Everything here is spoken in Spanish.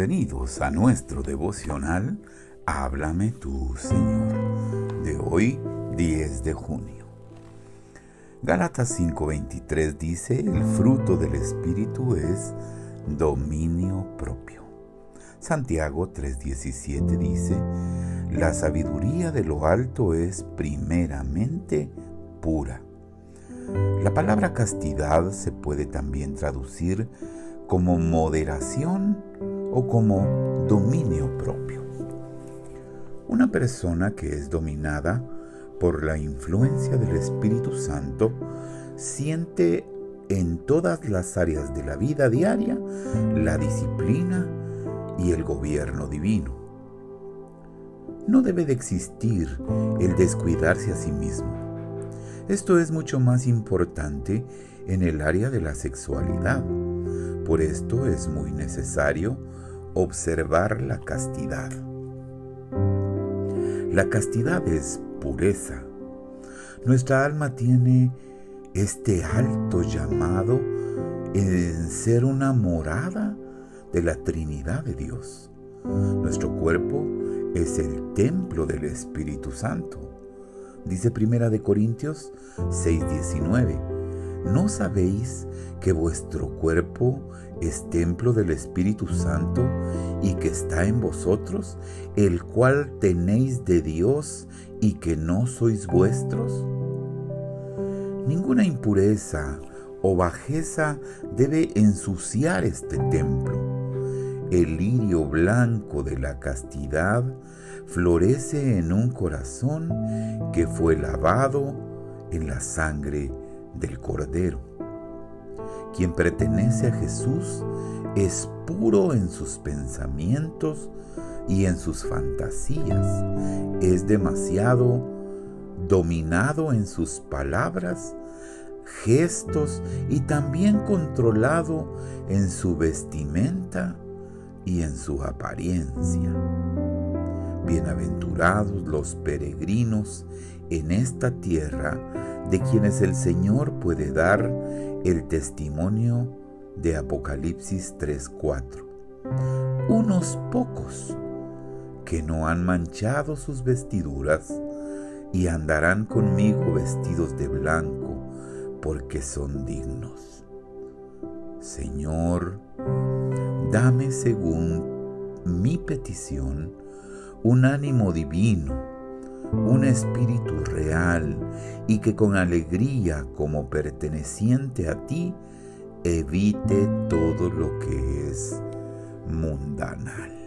Bienvenidos a nuestro devocional Háblame tú, Señor, de hoy 10 de junio. Gálatas 5:23 dice, el fruto del Espíritu es dominio propio. Santiago 3:17 dice, la sabiduría de lo alto es primeramente pura. La palabra castidad se puede también traducir como moderación o como dominio propio. Una persona que es dominada por la influencia del Espíritu Santo siente en todas las áreas de la vida diaria la disciplina y el gobierno divino. No debe de existir el descuidarse a sí mismo. Esto es mucho más importante en el área de la sexualidad por esto es muy necesario observar la castidad. La castidad es pureza. Nuestra alma tiene este alto llamado en ser una morada de la Trinidad de Dios. Nuestro cuerpo es el templo del Espíritu Santo. Dice Primera de Corintios 6:19 ¿No sabéis que vuestro cuerpo es templo del Espíritu Santo y que está en vosotros, el cual tenéis de Dios y que no sois vuestros? Ninguna impureza o bajeza debe ensuciar este templo. El lirio blanco de la castidad florece en un corazón que fue lavado en la sangre del Cordero. Quien pertenece a Jesús es puro en sus pensamientos y en sus fantasías. Es demasiado dominado en sus palabras, gestos y también controlado en su vestimenta y en su apariencia. Bienaventurados los peregrinos en esta tierra de quienes el Señor puede dar el testimonio de Apocalipsis 3:4. Unos pocos que no han manchado sus vestiduras y andarán conmigo vestidos de blanco porque son dignos. Señor, dame según mi petición un ánimo divino un espíritu real y que con alegría como perteneciente a ti evite todo lo que es mundanal.